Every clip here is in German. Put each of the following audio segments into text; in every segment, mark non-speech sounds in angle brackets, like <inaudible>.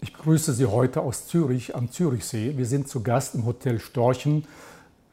Ich begrüße Sie heute aus Zürich am Zürichsee. Wir sind zu Gast im Hotel Storchen,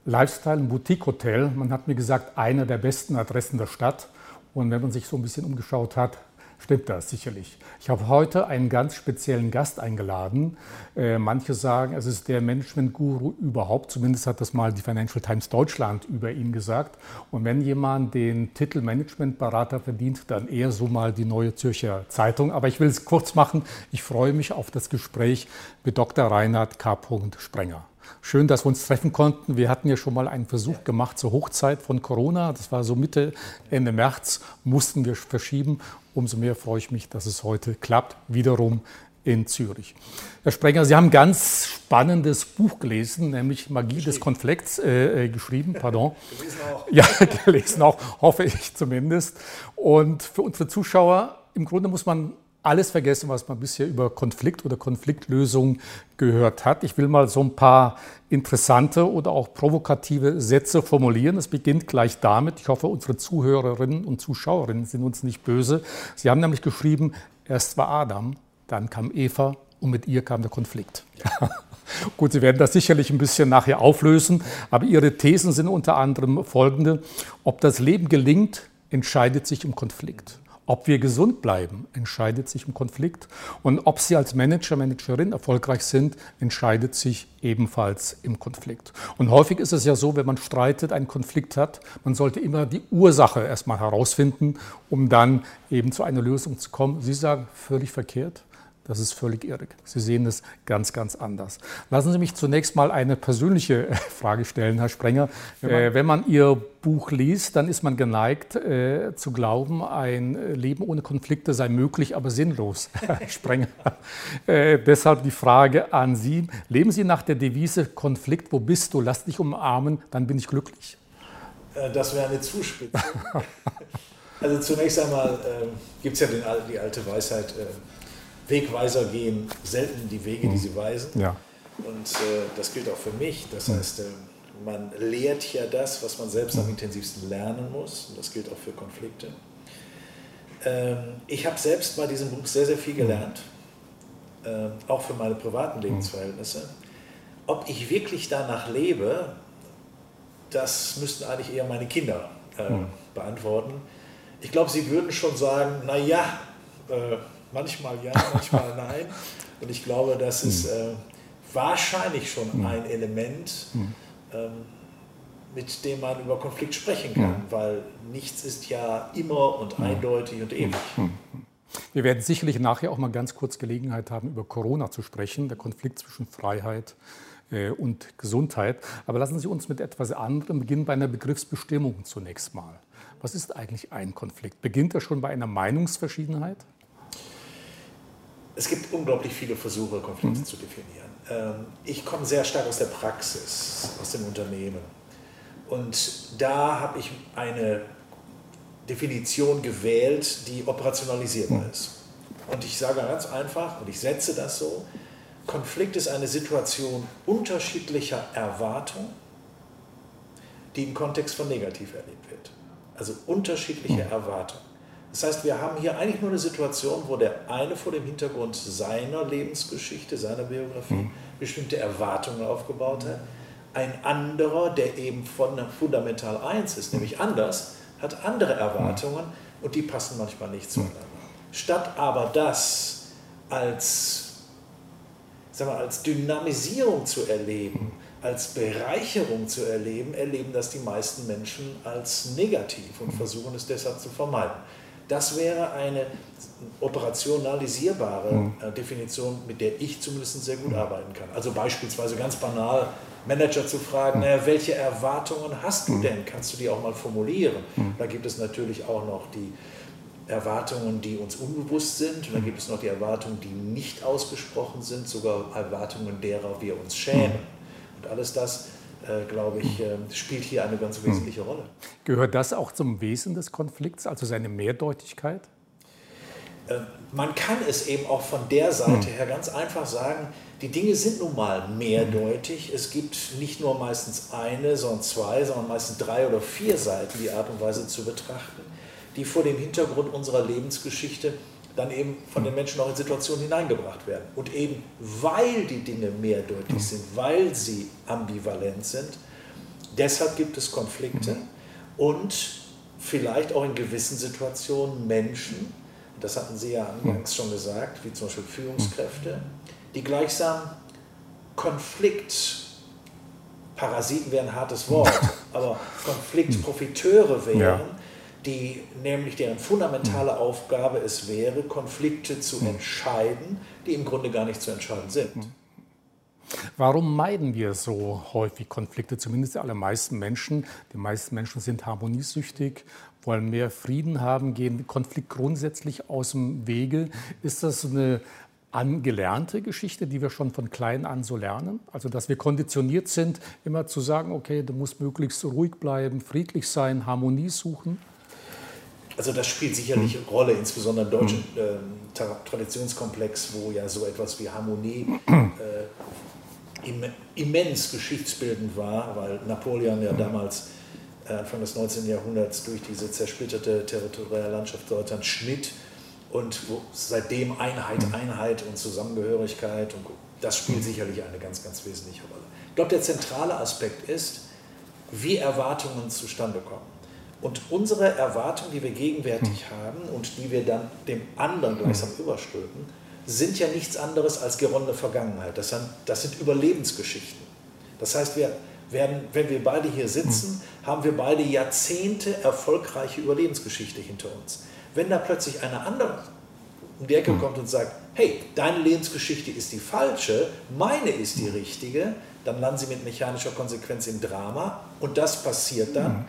Lifestyle und Boutique Hotel. Man hat mir gesagt, einer der besten Adressen der Stadt. Und wenn man sich so ein bisschen umgeschaut hat, stimmt das sicherlich. Ich habe heute einen ganz speziellen Gast eingeladen. Äh, manche sagen, es ist der Management-Guru überhaupt. Zumindest hat das mal die Financial Times Deutschland über ihn gesagt. Und wenn jemand den Titel Managementberater verdient, dann eher so mal die Neue Zürcher Zeitung. Aber ich will es kurz machen. Ich freue mich auf das Gespräch mit Dr. Reinhard K. Sprenger. Schön, dass wir uns treffen konnten. Wir hatten ja schon mal einen Versuch gemacht zur Hochzeit von Corona. Das war so Mitte, Ende März, mussten wir verschieben. Umso mehr freue ich mich, dass es heute klappt, wiederum in Zürich. Herr Sprenger, Sie haben ein ganz spannendes Buch gelesen, nämlich Magie des Konflikts äh, äh geschrieben, pardon. <laughs> gelesen auch. Ja, <laughs> gelesen auch, hoffe ich zumindest. Und für unsere Zuschauer, im Grunde muss man alles vergessen, was man bisher über Konflikt oder Konfliktlösung gehört hat. Ich will mal so ein paar interessante oder auch provokative Sätze formulieren. Es beginnt gleich damit. Ich hoffe, unsere Zuhörerinnen und Zuschauerinnen sind uns nicht böse. Sie haben nämlich geschrieben, erst war Adam, dann kam Eva und mit ihr kam der Konflikt. <laughs> Gut, Sie werden das sicherlich ein bisschen nachher auflösen, aber Ihre Thesen sind unter anderem folgende. Ob das Leben gelingt, entscheidet sich im Konflikt. Ob wir gesund bleiben, entscheidet sich im Konflikt. Und ob Sie als Manager, Managerin erfolgreich sind, entscheidet sich ebenfalls im Konflikt. Und häufig ist es ja so, wenn man streitet, einen Konflikt hat, man sollte immer die Ursache erstmal herausfinden, um dann eben zu einer Lösung zu kommen. Sie sagen völlig verkehrt. Das ist völlig irrig. Sie sehen es ganz, ganz anders. Lassen Sie mich zunächst mal eine persönliche Frage stellen, Herr Sprenger. Wenn man, äh, wenn man Ihr Buch liest, dann ist man geneigt äh, zu glauben, ein Leben ohne Konflikte sei möglich, aber sinnlos, <laughs> Herr Sprenger. Äh, deshalb die Frage an Sie. Leben Sie nach der Devise Konflikt, wo bist du? Lass dich umarmen, dann bin ich glücklich. Äh, das wäre eine Zuspitzung. <laughs> also zunächst einmal äh, gibt es ja den, die alte Weisheit, äh, Wegweiser gehen selten die Wege, die sie mhm. weisen. Ja. Und äh, das gilt auch für mich. Das mhm. heißt, äh, man lehrt ja das, was man selbst am mhm. intensivsten lernen muss. Und das gilt auch für Konflikte. Ähm, ich habe selbst bei diesem Buch sehr, sehr viel gelernt. Äh, auch für meine privaten Lebensverhältnisse. Ob ich wirklich danach lebe, das müssten eigentlich eher meine Kinder äh, beantworten. Ich glaube, sie würden schon sagen, naja, äh, manchmal ja, manchmal <laughs> nein. Und ich glaube, das ist hm. äh, wahrscheinlich schon hm. ein Element, hm. ähm, mit dem man über Konflikt sprechen kann, weil nichts ist ja immer und eindeutig und ewig. Wir werden sicherlich nachher auch mal ganz kurz Gelegenheit haben, über Corona zu sprechen, der Konflikt zwischen Freiheit äh, und Gesundheit. Aber lassen Sie uns mit etwas anderem beginnen, bei einer Begriffsbestimmung zunächst mal. Was ist eigentlich ein Konflikt? Beginnt er schon bei einer Meinungsverschiedenheit? Es gibt unglaublich viele Versuche, Konflikte mhm. zu definieren. Ähm, ich komme sehr stark aus der Praxis, aus dem Unternehmen. Und da habe ich eine Definition gewählt, die operationalisierbar mhm. ist. Und ich sage ganz einfach, und ich setze das so, Konflikt ist eine Situation unterschiedlicher Erwartung, die im Kontext von negativ erlebt wird. Also unterschiedliche mhm. Erwartungen. Das heißt, wir haben hier eigentlich nur eine Situation, wo der eine vor dem Hintergrund seiner Lebensgeschichte, seiner Biografie mhm. bestimmte Erwartungen aufgebaut hat. Ein anderer, der eben von Fundamental 1 ist, nämlich anders, hat andere Erwartungen und die passen manchmal nicht zueinander. Statt aber das als, sagen wir, als Dynamisierung zu erleben, als Bereicherung zu erleben, erleben das die meisten Menschen als negativ und versuchen es deshalb zu vermeiden. Das wäre eine operationalisierbare mhm. Äh, Definition, mit der ich zumindest sehr gut mhm. arbeiten kann. Also beispielsweise ganz banal, Manager zu fragen, mhm. naja, welche Erwartungen hast du mhm. denn? Kannst du die auch mal formulieren? Mhm. Da gibt es natürlich auch noch die Erwartungen, die uns unbewusst sind. Und dann gibt es noch die Erwartungen, die nicht ausgesprochen sind, sogar Erwartungen, derer wir uns schämen. Und alles das äh, glaube ich, äh, spielt hier eine ganz wesentliche Rolle. Gehört das auch zum Wesen des Konflikts, also seine Mehrdeutigkeit? Äh, man kann es eben auch von der Seite her ganz einfach sagen, die Dinge sind nun mal mehrdeutig. Es gibt nicht nur meistens eine, sondern zwei, sondern meistens drei oder vier Seiten, die Art und Weise zu betrachten, die vor dem Hintergrund unserer Lebensgeschichte dann eben von den Menschen auch in Situationen hineingebracht werden. Und eben weil die Dinge mehrdeutig sind, weil sie ambivalent sind, deshalb gibt es Konflikte und vielleicht auch in gewissen Situationen Menschen, das hatten Sie ja anfangs schon gesagt, wie zum Beispiel Führungskräfte, die gleichsam Konflikt, Parasiten wäre ein hartes Wort, <laughs> aber Konfliktprofiteure wären, die nämlich deren fundamentale Aufgabe es wäre, Konflikte zu entscheiden, die im Grunde gar nicht zu entscheiden sind. Warum meiden wir so häufig Konflikte? Zumindest die allermeisten Menschen. Die meisten Menschen sind harmoniesüchtig, wollen mehr Frieden haben, gehen Konflikt grundsätzlich aus dem Wege. Ist das eine angelernte Geschichte, die wir schon von klein an so lernen? Also, dass wir konditioniert sind, immer zu sagen, okay, du musst möglichst ruhig bleiben, friedlich sein, Harmonie suchen? Also das spielt sicherlich eine Rolle, insbesondere im deutschen äh, Traditionskomplex, wo ja so etwas wie Harmonie äh, im, immens geschichtsbildend war, weil Napoleon ja damals äh, Anfang des 19. Jahrhunderts durch diese zersplitterte territoriale Landschaft Deutschland schnitt und wo seitdem Einheit, Einheit und Zusammengehörigkeit und das spielt sicherlich eine ganz, ganz wesentliche Rolle. Ich glaube, der zentrale Aspekt ist, wie Erwartungen zustande kommen. Und unsere Erwartungen, die wir gegenwärtig haben und die wir dann dem anderen gleichsam überstülpen, sind ja nichts anderes als geronnene Vergangenheit. Das sind, das sind Überlebensgeschichten. Das heißt, wir werden, wenn wir beide hier sitzen, haben wir beide Jahrzehnte erfolgreiche Überlebensgeschichte hinter uns. Wenn da plötzlich einer andere um die Ecke kommt und sagt, hey, deine Lebensgeschichte ist die falsche, meine ist die richtige, dann landen sie mit mechanischer Konsequenz im Drama und das passiert dann.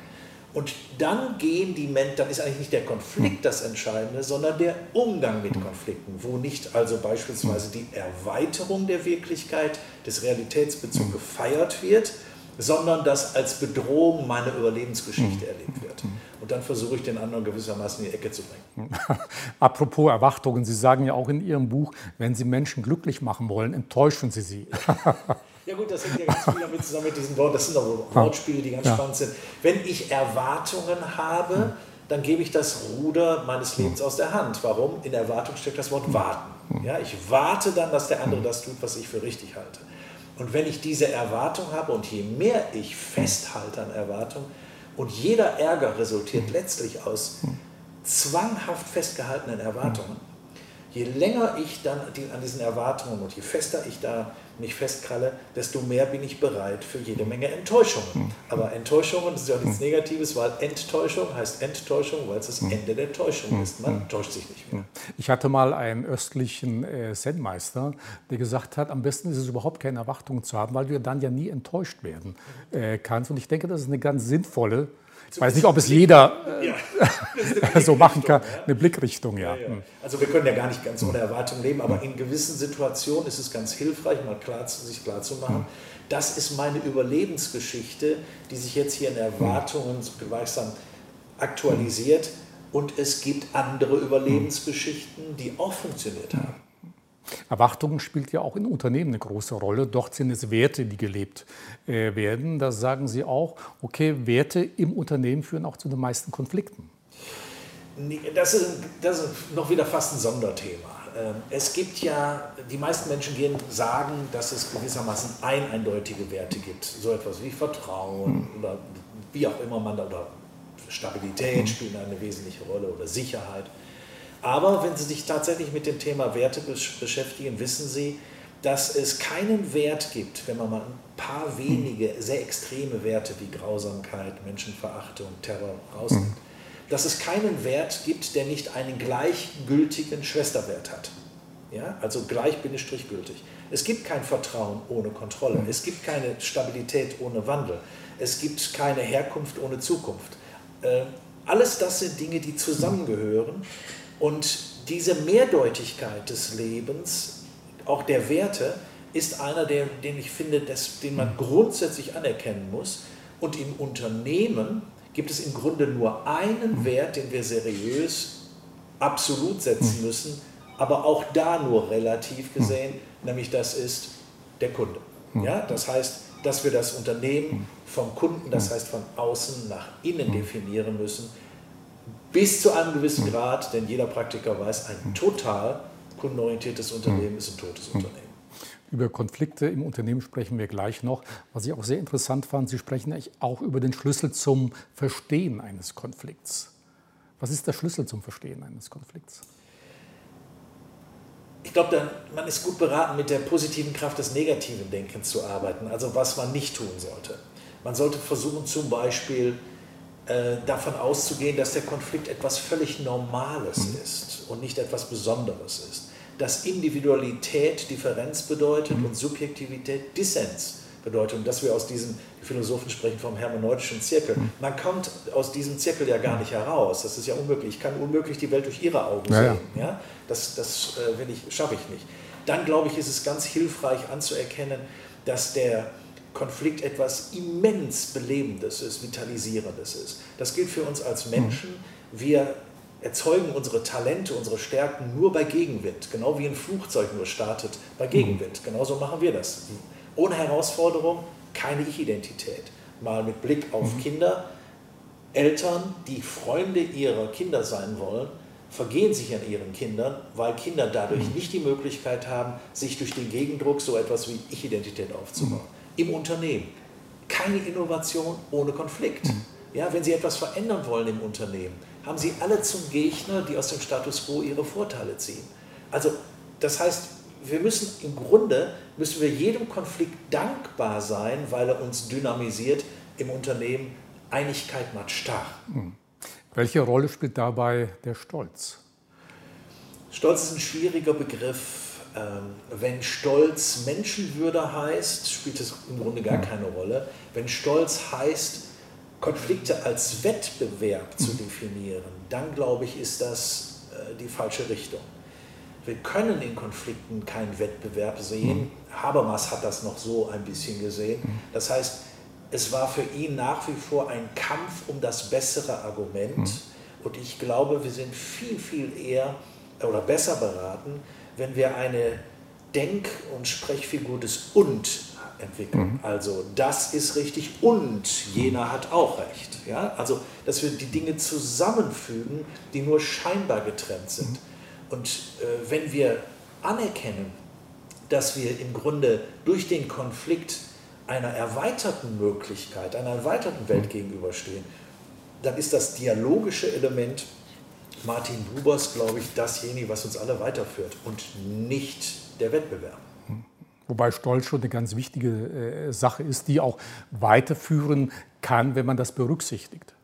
Und dann gehen die Menschen, dann ist eigentlich nicht der Konflikt das Entscheidende, sondern der Umgang mit Konflikten, wo nicht also beispielsweise die Erweiterung der Wirklichkeit des Realitätsbezugs gefeiert wird, sondern das als Bedrohung meiner Überlebensgeschichte erlebt wird. Und dann versuche ich den anderen gewissermaßen in die Ecke zu bringen. <laughs> Apropos Erwartungen, Sie sagen ja auch in Ihrem Buch, wenn Sie Menschen glücklich machen wollen, enttäuschen Sie sie. <laughs> Ja gut, das hängt ja ganz viel damit zusammen mit diesen Worten. Das sind auch Wortspiele, die ganz ja. spannend sind. Wenn ich Erwartungen habe, dann gebe ich das Ruder meines Lebens aus der Hand. Warum? In Erwartung steckt das Wort warten. Ja, ich warte dann, dass der andere das tut, was ich für richtig halte. Und wenn ich diese Erwartung habe und je mehr ich festhalte an Erwartung und jeder Ärger resultiert letztlich aus zwanghaft festgehaltenen Erwartungen, je länger ich dann an diesen Erwartungen und je fester ich da mich festkralle, desto mehr bin ich bereit für jede Menge Enttäuschungen. Hm. Aber Enttäuschungen ist ja nichts hm. Negatives, weil Enttäuschung heißt Enttäuschung, weil es das hm. Ende der Täuschung ist. Man täuscht sich nicht mehr. Ich hatte mal einen östlichen äh, Zen-Meister, der gesagt hat, am besten ist es überhaupt keine Erwartungen zu haben, weil du dann ja nie enttäuscht werden äh, kannst. Und ich denke, das ist eine ganz sinnvolle ich weiß nicht, ob es jeder äh, ja, <laughs> so machen kann. Eine Blickrichtung, ja. ja. Also wir können ja gar nicht ganz ohne Erwartung leben, aber in gewissen Situationen ist es ganz hilfreich, mal klar, sich klar zu machen, das ist meine Überlebensgeschichte, die sich jetzt hier in Erwartungen gleichsam aktualisiert. Und es gibt andere Überlebensgeschichten, die auch funktioniert haben. Erwartungen spielt ja auch in Unternehmen eine große Rolle. Dort sind es Werte, die gelebt äh, werden. Da sagen Sie auch, okay, Werte im Unternehmen führen auch zu den meisten Konflikten. Das ist, das ist noch wieder fast ein Sonderthema. Ähm, es gibt ja, die meisten Menschen gehen sagen, dass es gewissermaßen ein eindeutige Werte gibt. So etwas wie Vertrauen hm. oder wie auch immer man da, oder Stabilität spielt eine wesentliche Rolle oder Sicherheit. Aber wenn Sie sich tatsächlich mit dem Thema Werte beschäftigen, wissen Sie, dass es keinen Wert gibt, wenn man mal ein paar wenige sehr extreme Werte wie Grausamkeit, Menschenverachtung, Terror rausnimmt, mhm. dass es keinen Wert gibt, der nicht einen gleichgültigen Schwesterwert hat. Ja? Also gleich gültig. Es gibt kein Vertrauen ohne Kontrolle. Mhm. Es gibt keine Stabilität ohne Wandel. Es gibt keine Herkunft ohne Zukunft. Äh, alles das sind Dinge, die zusammengehören und diese Mehrdeutigkeit des Lebens, auch der Werte, ist einer, der, den ich finde, das, den man grundsätzlich anerkennen muss. Und im Unternehmen gibt es im Grunde nur einen Wert, den wir seriös absolut setzen müssen, aber auch da nur relativ gesehen, nämlich das ist der Kunde. Ja, das heißt, dass wir das Unternehmen vom Kunden, das heißt von außen nach innen definieren müssen bis zu einem gewissen Grad, denn jeder Praktiker weiß, ein total kundenorientiertes Unternehmen ist ein totes Unternehmen. Über Konflikte im Unternehmen sprechen wir gleich noch. Was ich auch sehr interessant fand, Sie sprechen auch über den Schlüssel zum Verstehen eines Konflikts. Was ist der Schlüssel zum Verstehen eines Konflikts? Ich glaube, man ist gut beraten, mit der positiven Kraft des negativen Denkens zu arbeiten, also was man nicht tun sollte. Man sollte versuchen, zum Beispiel äh, davon auszugehen, dass der Konflikt etwas völlig Normales mhm. ist und nicht etwas Besonderes ist. Dass Individualität Differenz bedeutet mhm. und Subjektivität Dissens bedeutet. Und dass wir aus diesem, die Philosophen sprechen vom hermeneutischen Zirkel. Mhm. Man kommt aus diesem Zirkel ja gar nicht heraus. Das ist ja unmöglich. Ich kann unmöglich die Welt durch ihre Augen ja, sehen. Ja. ja? Das, das äh, ich, schaffe ich nicht. Dann glaube ich, ist es ganz hilfreich anzuerkennen, dass der Konflikt etwas immens Belebendes ist, Vitalisierendes ist. Das gilt für uns als Menschen. Wir erzeugen unsere Talente, unsere Stärken nur bei Gegenwind, genau wie ein Flugzeug nur startet bei Gegenwind. Genauso machen wir das. Ohne Herausforderung keine Ich-Identität. Mal mit Blick auf mhm. Kinder. Eltern, die Freunde ihrer Kinder sein wollen, vergehen sich an ihren Kindern, weil Kinder dadurch mhm. nicht die Möglichkeit haben, sich durch den Gegendruck so etwas wie Ich-Identität aufzubauen. Im Unternehmen. Keine Innovation ohne Konflikt. Mhm. Ja, wenn Sie etwas verändern wollen im Unternehmen, haben Sie alle zum Gegner, die aus dem Status quo ihre Vorteile ziehen. Also das heißt, wir müssen im Grunde, müssen wir jedem Konflikt dankbar sein, weil er uns dynamisiert im Unternehmen. Einigkeit macht stark. Mhm. Welche Rolle spielt dabei der Stolz? Stolz ist ein schwieriger Begriff wenn Stolz Menschenwürde heißt, spielt es im Grunde gar keine Rolle. Wenn Stolz heißt, Konflikte als Wettbewerb zu mhm. definieren, dann glaube ich, ist das äh, die falsche Richtung. Wir können in Konflikten keinen Wettbewerb sehen. Mhm. Habermas hat das noch so ein bisschen gesehen. Mhm. Das heißt, es war für ihn nach wie vor ein Kampf um das bessere Argument. Und ich glaube, wir sind viel, viel eher oder besser beraten, wenn wir eine Denk- und Sprechfigur des Und entwickeln. Mhm. Also das ist richtig und jener hat auch recht. Ja? Also dass wir die Dinge zusammenfügen, die nur scheinbar getrennt sind. Mhm. Und äh, wenn wir anerkennen, dass wir im Grunde durch den Konflikt einer erweiterten Möglichkeit, einer erweiterten Welt mhm. gegenüberstehen, dann ist das dialogische Element Martin Bubers, glaube ich, dasjenige, was uns alle weiterführt und nicht der Wettbewerb. Wobei Stolz schon eine ganz wichtige äh, Sache ist, die auch weiterführen kann, wenn man das berücksichtigt.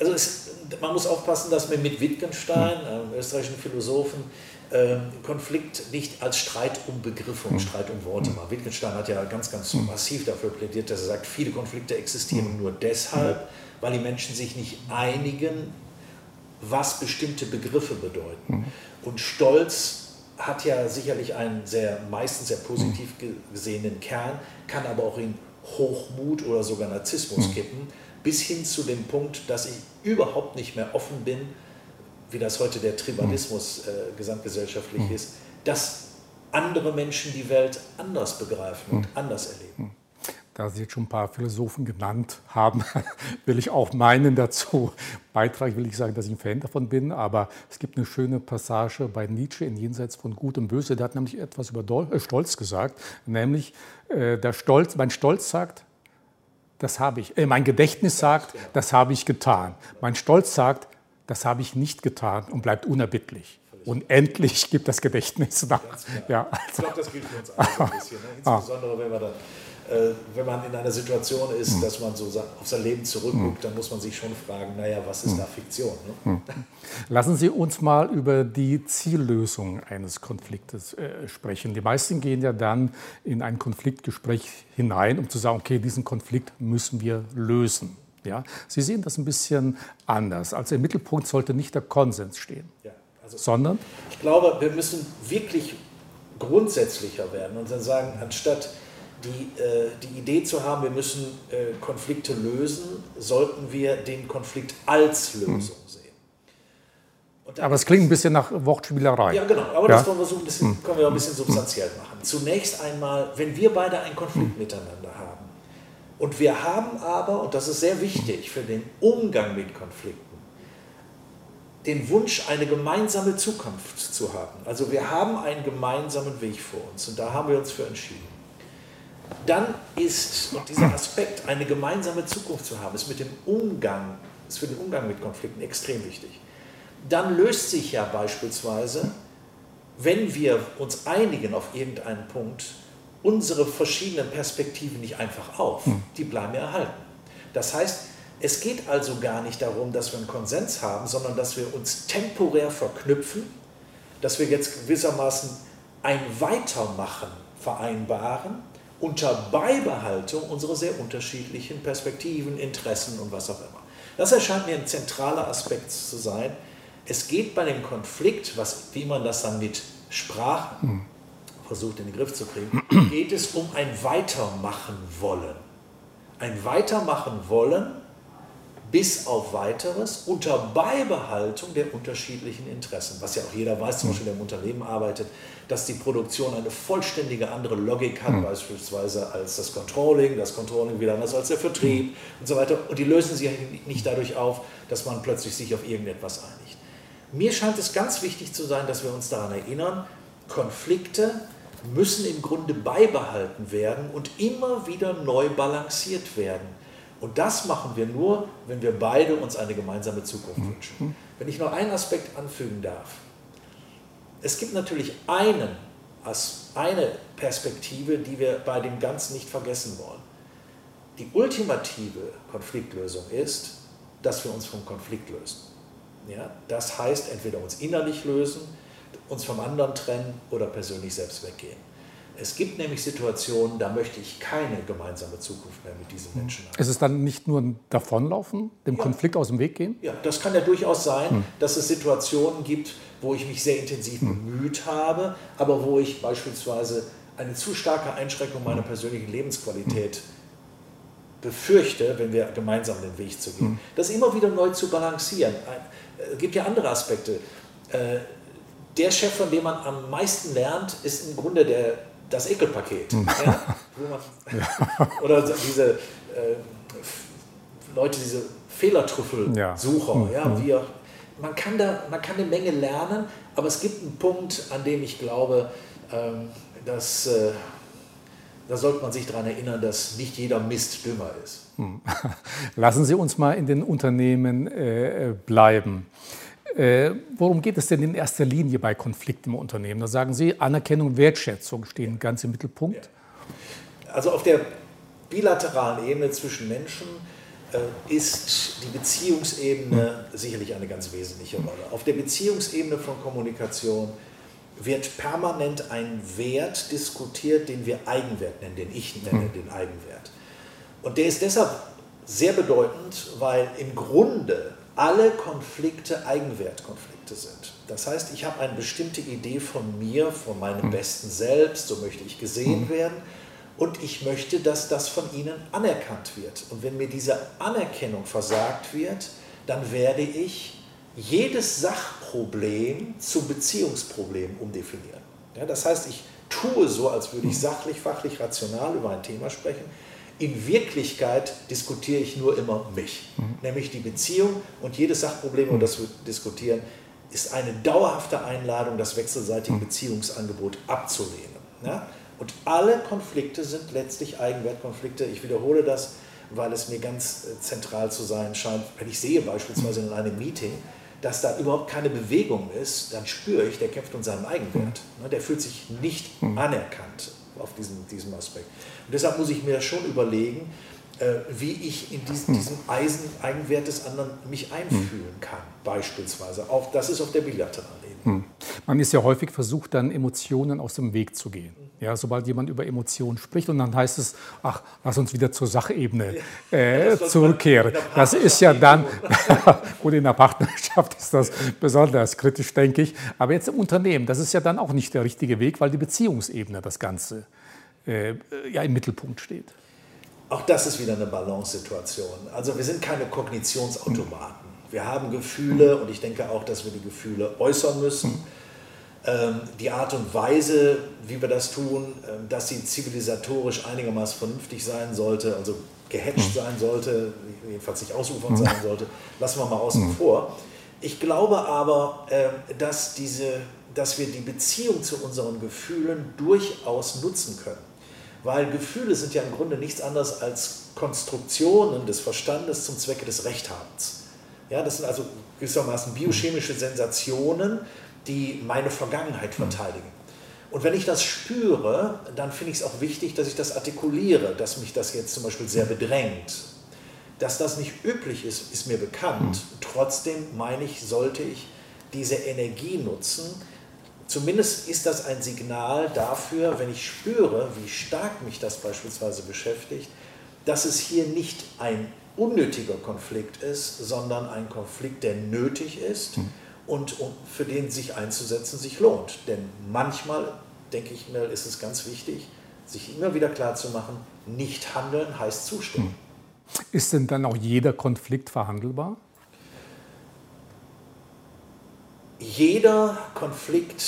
Also es, man muss aufpassen, dass man mit Wittgenstein, hm. äh, österreichischen Philosophen, äh, Konflikt nicht als Streit um Begriffe und hm. Streit um Worte hm. macht. Wittgenstein hat ja ganz, ganz massiv dafür plädiert, dass er sagt, viele Konflikte existieren nur deshalb, weil die Menschen sich nicht einigen was bestimmte Begriffe bedeuten. Mhm. Und Stolz hat ja sicherlich einen sehr, meistens sehr positiv mhm. gesehenen Kern, kann aber auch in Hochmut oder sogar Narzissmus mhm. kippen, bis hin zu dem Punkt, dass ich überhaupt nicht mehr offen bin, wie das heute der Tribalismus mhm. äh, gesamtgesellschaftlich mhm. ist, dass andere Menschen die Welt anders begreifen und mhm. anders erleben da Sie jetzt schon ein paar Philosophen genannt haben, <laughs> will ich auch meinen dazu beitragen. will ich sagen, dass ich ein Fan davon bin, aber es gibt eine schöne Passage bei Nietzsche in Jenseits von Gut und Böse. Der hat nämlich etwas über äh, Stolz gesagt, nämlich äh, der Stolz, mein Stolz sagt, das habe ich, äh, mein Gedächtnis sagt, das habe ich getan. Mein Stolz sagt, das habe ich nicht getan und bleibt unerbittlich. Und endlich <laughs> gibt das Gedächtnis nach. Ja, also. Ich glaube, das gilt für uns alle ein bisschen. Ne? <laughs> Ah. Insbesondere, wenn wir dann äh, wenn man in einer Situation ist, hm. dass man so auf sein Leben zurückguckt, hm. dann muss man sich schon fragen, naja, was ist hm. da Fiktion? Ne? Lassen Sie uns mal über die Ziellösung eines Konfliktes äh, sprechen. Die meisten gehen ja dann in ein Konfliktgespräch hinein, um zu sagen, okay, diesen Konflikt müssen wir lösen. Ja? Sie sehen das ein bisschen anders. Also im Mittelpunkt sollte nicht der Konsens stehen, ja, also sondern? Ich glaube, wir müssen wirklich grundsätzlicher werden und dann sagen, anstatt die, äh, die Idee zu haben, wir müssen äh, Konflikte lösen, sollten wir den Konflikt als Lösung hm. sehen. aber es klingt ein bisschen nach Wortspielerei. Ja, genau. Aber ja? das wollen wir versuchen, das hm. können wir auch ein bisschen substanziell machen. Zunächst einmal, wenn wir beide einen Konflikt hm. miteinander haben und wir haben aber, und das ist sehr wichtig für den Umgang mit Konflikten, den Wunsch, eine gemeinsame Zukunft zu haben. Also wir haben einen gemeinsamen Weg vor uns und da haben wir uns für entschieden. Dann ist dieser Aspekt, eine gemeinsame Zukunft zu haben, ist mit dem Umgang, ist für den Umgang mit Konflikten extrem wichtig. Dann löst sich ja beispielsweise, wenn wir uns einigen auf irgendeinen Punkt, unsere verschiedenen Perspektiven nicht einfach auf. Hm. Die bleiben erhalten. Das heißt, es geht also gar nicht darum, dass wir einen Konsens haben, sondern dass wir uns temporär verknüpfen, dass wir jetzt gewissermaßen ein Weitermachen vereinbaren unter Beibehaltung unserer sehr unterschiedlichen Perspektiven, Interessen und was auch immer. Das erscheint mir ein zentraler Aspekt zu sein. Es geht bei dem Konflikt, was, wie man das dann mit Sprache hm. versucht in den Griff zu kriegen, geht es um ein Weitermachen wollen. Ein Weitermachen wollen bis auf weiteres unter Beibehaltung der unterschiedlichen Interessen. Was ja auch jeder weiß, zum Beispiel der im Unternehmen arbeitet, dass die Produktion eine vollständige andere Logik hat, mhm. beispielsweise als das Controlling, das Controlling wieder anders als der Vertrieb mhm. und so weiter. Und die lösen sich nicht dadurch auf, dass man plötzlich sich auf irgendetwas einigt. Mir scheint es ganz wichtig zu sein, dass wir uns daran erinnern, Konflikte müssen im Grunde beibehalten werden und immer wieder neu balanciert werden. Und das machen wir nur, wenn wir beide uns eine gemeinsame Zukunft mhm. wünschen. Wenn ich noch einen Aspekt anfügen darf. Es gibt natürlich einen, eine Perspektive, die wir bei dem Ganzen nicht vergessen wollen. Die ultimative Konfliktlösung ist, dass wir uns vom Konflikt lösen. Ja, das heißt, entweder uns innerlich lösen, uns vom anderen trennen oder persönlich selbst weggehen. Es gibt nämlich Situationen, da möchte ich keine gemeinsame Zukunft mehr mit diesen hm. Menschen haben. Ist es dann nicht nur ein Davonlaufen, dem ja. Konflikt aus dem Weg gehen? Ja, das kann ja durchaus sein, hm. dass es Situationen gibt, wo ich mich sehr intensiv hm. bemüht habe, aber wo ich beispielsweise eine zu starke Einschränkung meiner hm. persönlichen Lebensqualität befürchte, wenn wir gemeinsam den Weg zu gehen. Hm. Das immer wieder neu zu balancieren. Es äh, gibt ja andere Aspekte. Äh, der Chef, von dem man am meisten lernt, ist im Grunde der das Ekelpaket. Hm. Ja? <laughs> Oder diese äh, Leute, diese Fehlertrüffelsucher. Ja. Ja, hm. wir, man, kann da, man kann eine Menge lernen, aber es gibt einen Punkt, an dem ich glaube, ähm, dass, äh, da sollte man sich daran erinnern, dass nicht jeder Mist dümmer ist. Hm. <laughs> Lassen Sie uns mal in den Unternehmen äh, bleiben. Äh, worum geht es denn in erster Linie bei Konflikten im Unternehmen? Da sagen Sie, Anerkennung und Wertschätzung stehen ganz im Mittelpunkt. Also auf der bilateralen Ebene zwischen Menschen äh, ist die Beziehungsebene hm. sicherlich eine ganz wesentliche Rolle. Auf der Beziehungsebene von Kommunikation wird permanent ein Wert diskutiert, den wir Eigenwert nennen, den ich nenne, hm. den Eigenwert. Und der ist deshalb sehr bedeutend, weil im Grunde alle Konflikte Eigenwertkonflikte sind. Das heißt, ich habe eine bestimmte Idee von mir, von meinem mhm. besten Selbst, so möchte ich gesehen mhm. werden und ich möchte, dass das von Ihnen anerkannt wird. Und wenn mir diese Anerkennung versagt wird, dann werde ich jedes Sachproblem zum Beziehungsproblem umdefinieren. Ja, das heißt, ich tue so, als würde ich mhm. sachlich, fachlich, rational über ein Thema sprechen, in Wirklichkeit diskutiere ich nur immer mich, mhm. nämlich die Beziehung und jedes Sachproblem, über das wir diskutieren, ist eine dauerhafte Einladung, das wechselseitige mhm. Beziehungsangebot abzulehnen. Ja? Und alle Konflikte sind letztlich Eigenwertkonflikte. Ich wiederhole das, weil es mir ganz äh, zentral zu sein scheint. Wenn ich sehe beispielsweise in einem Meeting, dass da überhaupt keine Bewegung ist, dann spüre ich, der kämpft um seinen Eigenwert. Mhm. Der fühlt sich nicht anerkannt auf diesem, diesem Aspekt. Und deshalb muss ich mir schon überlegen, äh, wie ich in diesen, hm. diesem Eisen, Eigenwert des anderen mich einfühlen kann, beispielsweise. Auch das ist auf der bilateralen Ebene. Hm. Man ist ja häufig versucht, dann Emotionen aus dem Weg zu gehen. Ja, sobald jemand über Emotionen spricht und dann heißt es, ach, lass uns wieder zur Sachebene äh, <laughs> zurückkehren. Das ist ja dann, <laughs> gut, in der Partnerschaft ist das besonders kritisch, denke ich. Aber jetzt im Unternehmen, das ist ja dann auch nicht der richtige Weg, weil die Beziehungsebene das Ganze äh, ja, im Mittelpunkt steht. Auch das ist wieder eine Balance-Situation. Also wir sind keine Kognitionsautomaten. Wir haben Gefühle und ich denke auch, dass wir die Gefühle äußern müssen. Ähm, die Art und Weise, wie wir das tun, ähm, dass sie zivilisatorisch einigermaßen vernünftig sein sollte, also gehatcht sein sollte, jedenfalls nicht ausufern sein sollte, lassen wir mal außen vor. Ich glaube aber, äh, dass, diese, dass wir die Beziehung zu unseren Gefühlen durchaus nutzen können. Weil Gefühle sind ja im Grunde nichts anderes als Konstruktionen des Verstandes zum Zwecke des Rechthabens. Ja, das sind also gewissermaßen biochemische Sensationen, die meine Vergangenheit verteidigen. Und wenn ich das spüre, dann finde ich es auch wichtig, dass ich das artikuliere, dass mich das jetzt zum Beispiel sehr bedrängt. Dass das nicht üblich ist, ist mir bekannt. Trotzdem meine ich, sollte ich diese Energie nutzen. Zumindest ist das ein Signal dafür, wenn ich spüre, wie stark mich das beispielsweise beschäftigt, dass es hier nicht ein unnötiger Konflikt ist, sondern ein Konflikt, der nötig ist und für den sich einzusetzen sich lohnt. Denn manchmal denke ich mir, ist es ganz wichtig, sich immer wieder klarzumachen, nicht handeln heißt zustimmen. Hm. Ist denn dann auch jeder Konflikt verhandelbar? Jeder Konflikt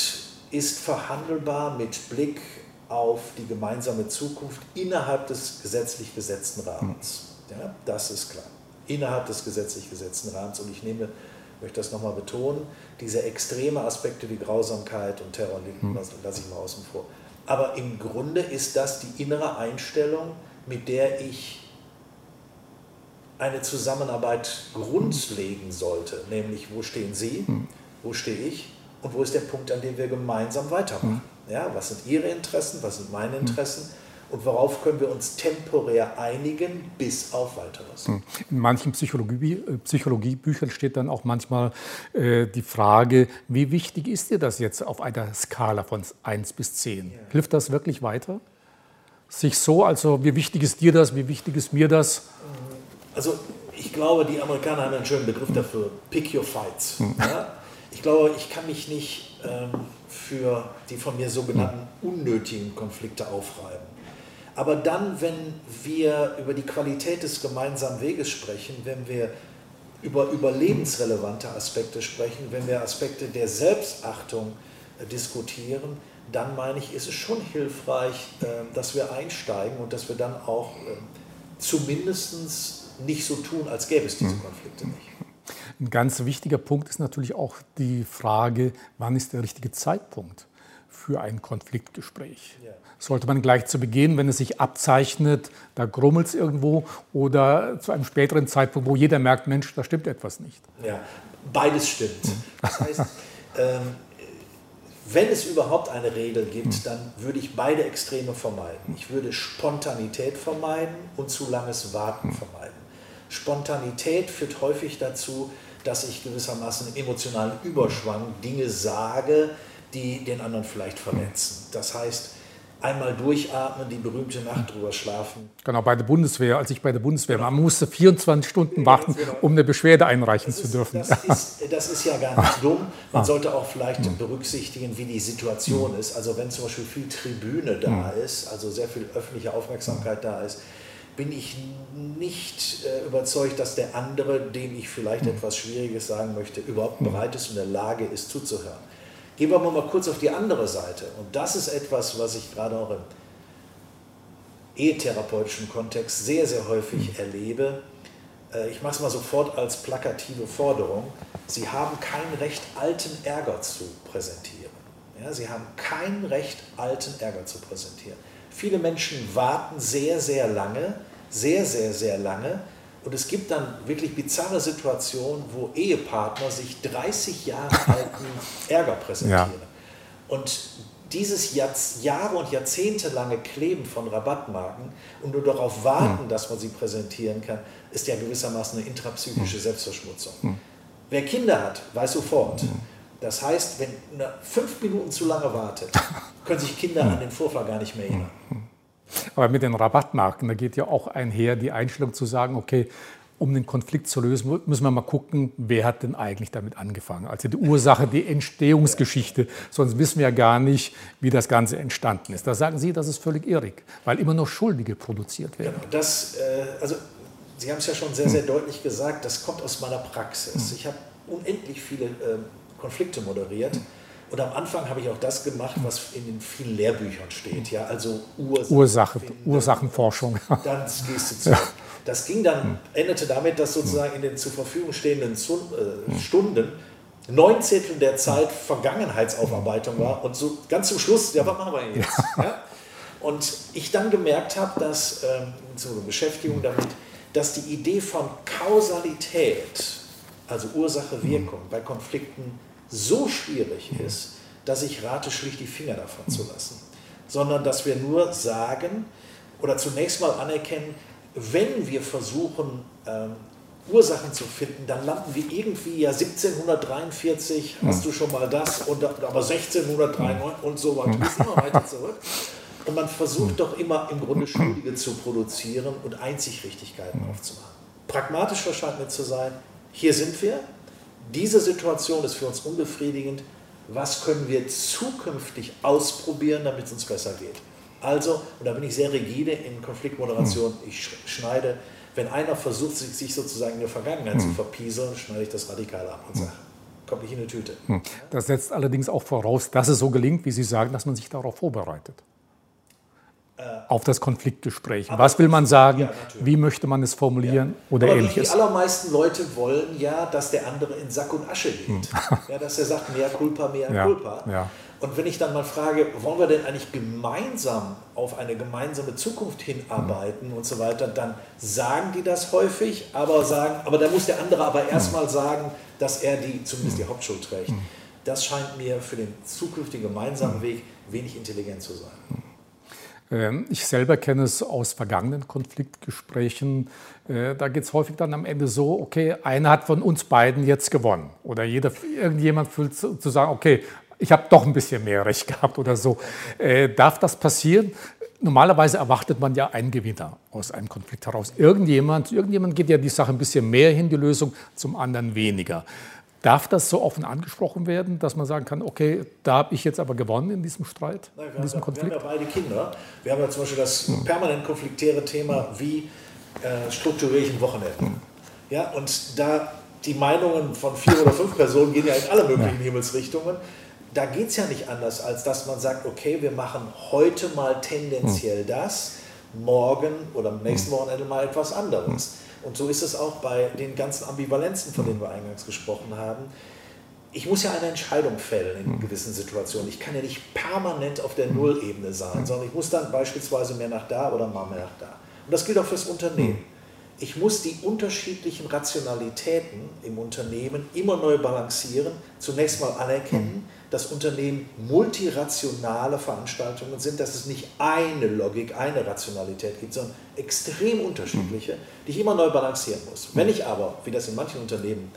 ist verhandelbar mit Blick auf die gemeinsame Zukunft innerhalb des gesetzlich gesetzten Rahmens. Hm. Ja, das ist klar. Innerhalb des gesetzlich gesetzten Rahmens. Und ich nehme möchte das nochmal betonen, diese extreme Aspekte wie Grausamkeit und Terror hm. lasse lass ich mal außen vor. Aber im Grunde ist das die innere Einstellung, mit der ich eine Zusammenarbeit grundlegen sollte, nämlich wo stehen Sie, hm. wo stehe ich und wo ist der Punkt, an dem wir gemeinsam weitermachen. Hm. Ja, was sind Ihre Interessen, was sind meine hm. Interessen? Und worauf können wir uns temporär einigen, bis auf weiteres. Hm. In manchen Psychologie, äh, Psychologiebüchern steht dann auch manchmal äh, die Frage, wie wichtig ist dir das jetzt auf einer Skala von 1 bis 10? Ja. Hilft das wirklich weiter? Sich so, also wie wichtig ist dir das, wie wichtig ist mir das? Also ich glaube, die Amerikaner haben einen schönen Begriff dafür, pick your fights. Hm. Ja? Ich glaube, ich kann mich nicht ähm, für die von mir sogenannten hm. unnötigen Konflikte aufreiben. Aber dann, wenn wir über die Qualität des gemeinsamen Weges sprechen, wenn wir über überlebensrelevante Aspekte sprechen, wenn wir Aspekte der Selbstachtung äh, diskutieren, dann meine ich, ist es schon hilfreich, äh, dass wir einsteigen und dass wir dann auch äh, zumindest nicht so tun, als gäbe es diese hm. Konflikte nicht. Ein ganz wichtiger Punkt ist natürlich auch die Frage, wann ist der richtige Zeitpunkt für ein Konfliktgespräch? Ja. Sollte man gleich zu Beginn, wenn es sich abzeichnet, da grummelt es irgendwo oder zu einem späteren Zeitpunkt, wo jeder merkt, Mensch, da stimmt etwas nicht? Ja, beides stimmt. Das heißt, ähm, wenn es überhaupt eine Regel gibt, hm. dann würde ich beide Extreme vermeiden. Ich würde Spontanität vermeiden und zu langes Warten hm. vermeiden. Spontanität führt häufig dazu, dass ich gewissermaßen im emotionalen Überschwang Dinge sage, die den anderen vielleicht verletzen. Das heißt, einmal durchatmen, die berühmte Nacht drüber schlafen. Genau, bei der Bundeswehr, als ich bei der Bundeswehr war, man musste 24 Stunden warten, genau. um eine Beschwerde einreichen das zu dürfen. das, ist, das, ist, ja gar nicht dumm. Man ah. sollte auch vielleicht hm. berücksichtigen, wie die Situation hm. ist. Also wenn zum Beispiel viel Tribüne da hm. ist, also sehr viel öffentliche Aufmerksamkeit da ist, bin ich nicht äh, überzeugt, dass der andere, dem ich vielleicht etwas Schwieriges sagen möchte, überhaupt bereit ist und in der Lage ist zuzuhören. Gehen wir mal kurz auf die andere Seite. Und das ist etwas, was ich gerade auch im ehetherapeutischen Kontext sehr, sehr häufig mhm. erlebe. Äh, ich mache es mal sofort als plakative Forderung. Sie haben kein Recht, alten Ärger zu präsentieren. Ja, Sie haben kein Recht, alten Ärger zu präsentieren. Viele Menschen warten sehr, sehr lange, sehr, sehr, sehr lange, und es gibt dann wirklich bizarre Situationen, wo Ehepartner sich 30 Jahre alten Ärger präsentieren. Ja. Und dieses Jahre und Jahrzehnte lange Kleben von Rabattmarken und nur darauf warten, hm. dass man sie präsentieren kann, ist ja gewissermaßen eine intrapsychische hm. Selbstverschmutzung. Hm. Wer Kinder hat, weiß sofort. Hm. Das heißt, wenn fünf Minuten zu lange wartet, <laughs> können sich Kinder hm. an den Vorfall gar nicht mehr erinnern. Aber mit den Rabattmarken, da geht ja auch einher die Einstellung zu sagen, okay, um den Konflikt zu lösen, müssen wir mal gucken, wer hat denn eigentlich damit angefangen. Also die Ursache, die Entstehungsgeschichte. Sonst wissen wir ja gar nicht, wie das Ganze entstanden ist. Da sagen Sie, das ist völlig irrig, weil immer noch Schuldige produziert werden. Genau, das, äh, also Sie haben es ja schon sehr, sehr hm. deutlich gesagt, das kommt aus meiner Praxis. Hm. Ich habe unendlich viele äh, Konflikte moderiert. Hm. Und am Anfang habe ich auch das gemacht, was in den vielen Lehrbüchern steht. Ja, also Ursachen Ursache, finden, Ursachenforschung. Dann gehst du <laughs> zu. Das ging dann, endete damit, dass sozusagen in den zur Verfügung stehenden äh, Stunden neun Zehntel der Zeit Vergangenheitsaufarbeitung war und so ganz zum Schluss, ja, was machen wir jetzt? Ja? Und ich dann gemerkt habe, dass ähm, zur Beschäftigung damit, dass die Idee von Kausalität, also Ursache-Wirkung bei Konflikten so schwierig ist, dass ich rate, schlicht die Finger davon zu lassen. Sondern dass wir nur sagen oder zunächst mal anerkennen, wenn wir versuchen, ähm, Ursachen zu finden, dann landen wir irgendwie ja 1743, hast du schon mal das, und, aber 1693 und so weiter, bis immer weiter zurück. Und man versucht doch immer im Grunde Schuldige zu produzieren und Einzigrichtigkeiten aufzumachen. Pragmatisch scheint mir zu sein, hier sind wir, diese Situation ist für uns unbefriedigend, was können wir zukünftig ausprobieren, damit es uns besser geht. Also, und da bin ich sehr rigide in Konfliktmoderation, ich schneide wenn einer versucht, sich sozusagen in der Vergangenheit hm. zu verpieseln, schneide ich das radikal ab und hm. sage, kommt nicht in eine Tüte. Hm. Das setzt allerdings auch voraus, dass es so gelingt, wie Sie sagen, dass man sich darauf vorbereitet. Äh, auf das Konfliktgespräch. Was will man sagen? Ja, wie möchte man es formulieren ja. oder Aber ähnliches? Die allermeisten Leute wollen ja, dass der andere in Sack und Asche geht. Hm. <laughs> Ja, dass er sagt, mehr Culpa, mehr ja. Culpa. Ja. Und wenn ich dann mal frage, wollen wir denn eigentlich gemeinsam auf eine gemeinsame Zukunft hinarbeiten mhm. und so weiter, dann sagen die das häufig, aber sagen, aber dann muss der andere aber mhm. erstmal sagen, dass er die zumindest die mhm. Hauptschuld trägt. Mhm. Das scheint mir für den zukünftigen gemeinsamen. Weg wenig intelligent zu sein. Ähm, ich selber kenne es aus vergangenen Konfliktgesprächen. Äh, da geht es häufig dann am Ende so, okay, einer hat von uns beiden jetzt gewonnen. Oder jeder, irgendjemand fühlt zu sagen, okay, ich habe doch ein bisschen mehr Recht <laughs> gehabt oder so. Äh, darf das passieren? Normalerweise erwartet man ja einen Gewinner aus einem Konflikt heraus. Irgendjemand, irgendjemand geht ja die Sache ein bisschen mehr hin, die Lösung, zum anderen weniger. Darf das so offen angesprochen werden, dass man sagen kann, okay, da habe ich jetzt aber gewonnen in diesem Streit, Nein, in diesem haben, Konflikt? Wir haben ja beide Kinder. Wir haben ja zum Beispiel das hm. permanent konfliktäre Thema, wie äh, strukturiere ich ein Wochenende. Hm. Ja, und da die Meinungen von vier oder fünf Personen gehen ja in alle möglichen ja. Himmelsrichtungen da geht es ja nicht anders, als dass man sagt, okay, wir machen heute mal tendenziell hm. das, morgen oder am nächsten. Wochenende mal etwas anderes. Und so ist es auch bei den ganzen Ambivalenzen, von denen wir eingangs gesprochen haben. Ich muss ja eine Entscheidung fällen in gewissen Situationen. Ich kann ja nicht permanent auf der Nullebene sein, sondern ich muss dann beispielsweise mehr nach da oder mal mehr nach da. Und das gilt auch fürs Unternehmen. Ich muss die unterschiedlichen Rationalitäten im Unternehmen immer neu balancieren, zunächst mal anerkennen, dass Unternehmen multirationale Veranstaltungen sind, dass es nicht eine Logik, eine Rationalität gibt, sondern extrem unterschiedliche, die ich immer neu balancieren muss. Wenn ich aber, wie das in manchen Unternehmen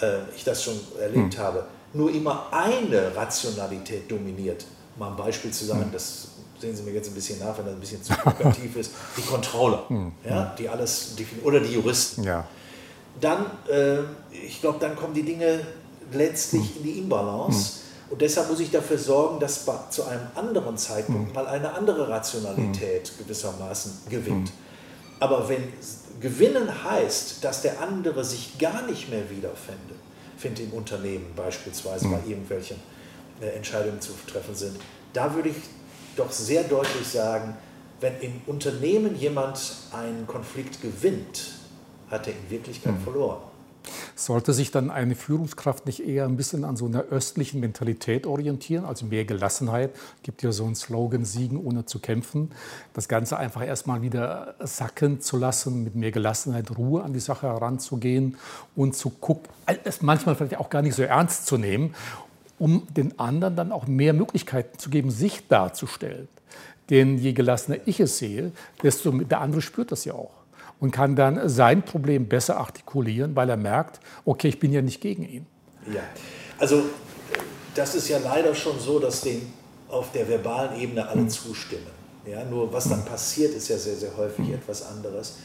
äh, ich das schon erlebt hm. habe, nur immer eine Rationalität dominiert, mal ein Beispiel zu sagen, hm. das sehen Sie mir jetzt ein bisschen nach, wenn das ein bisschen zu plakativ ist, die Controller, hm. ja, die alles oder die Juristen. Ja. Dann, äh, ich glaube, dann kommen die Dinge letztlich in die Imbalance und deshalb muss ich dafür sorgen, dass zu einem anderen Zeitpunkt mhm. mal eine andere Rationalität mhm. gewissermaßen gewinnt. Mhm. Aber wenn gewinnen heißt, dass der andere sich gar nicht mehr wiederfindet, finde im Unternehmen beispielsweise bei irgendwelchen äh, Entscheidungen zu treffen sind, da würde ich doch sehr deutlich sagen, wenn im Unternehmen jemand einen Konflikt gewinnt, hat er in Wirklichkeit verloren. Sollte sich dann eine Führungskraft nicht eher ein bisschen an so einer östlichen Mentalität orientieren, also mehr Gelassenheit? Gibt ja so einen Slogan, Siegen ohne zu kämpfen. Das Ganze einfach erstmal wieder sacken zu lassen, mit mehr Gelassenheit, Ruhe an die Sache heranzugehen und zu gucken, es manchmal vielleicht auch gar nicht so ernst zu nehmen, um den anderen dann auch mehr Möglichkeiten zu geben, sich darzustellen. Denn je gelassener ich es sehe, desto der andere spürt das ja auch und kann dann sein Problem besser artikulieren, weil er merkt, okay, ich bin ja nicht gegen ihn. Ja, also das ist ja leider schon so, dass dem auf der verbalen Ebene alle hm. zustimmen. Ja, nur was dann passiert, ist ja sehr, sehr häufig hm. etwas anderes.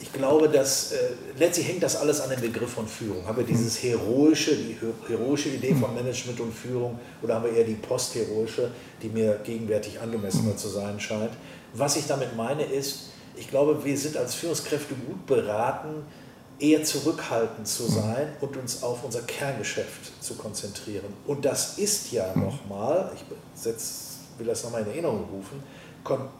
Ich glaube, dass äh, letztlich hängt das alles an dem Begriff von Führung. Haben wir hm. dieses heroische, die heroische Idee von Management und Führung oder haben wir eher die postheroische, die mir gegenwärtig angemessener zu sein scheint? Was ich damit meine ist, ich glaube, wir sind als Führungskräfte gut beraten, eher zurückhaltend zu mhm. sein und uns auf unser Kerngeschäft zu konzentrieren. Und das ist ja mhm. nochmal, ich setz, will das nochmal in Erinnerung rufen,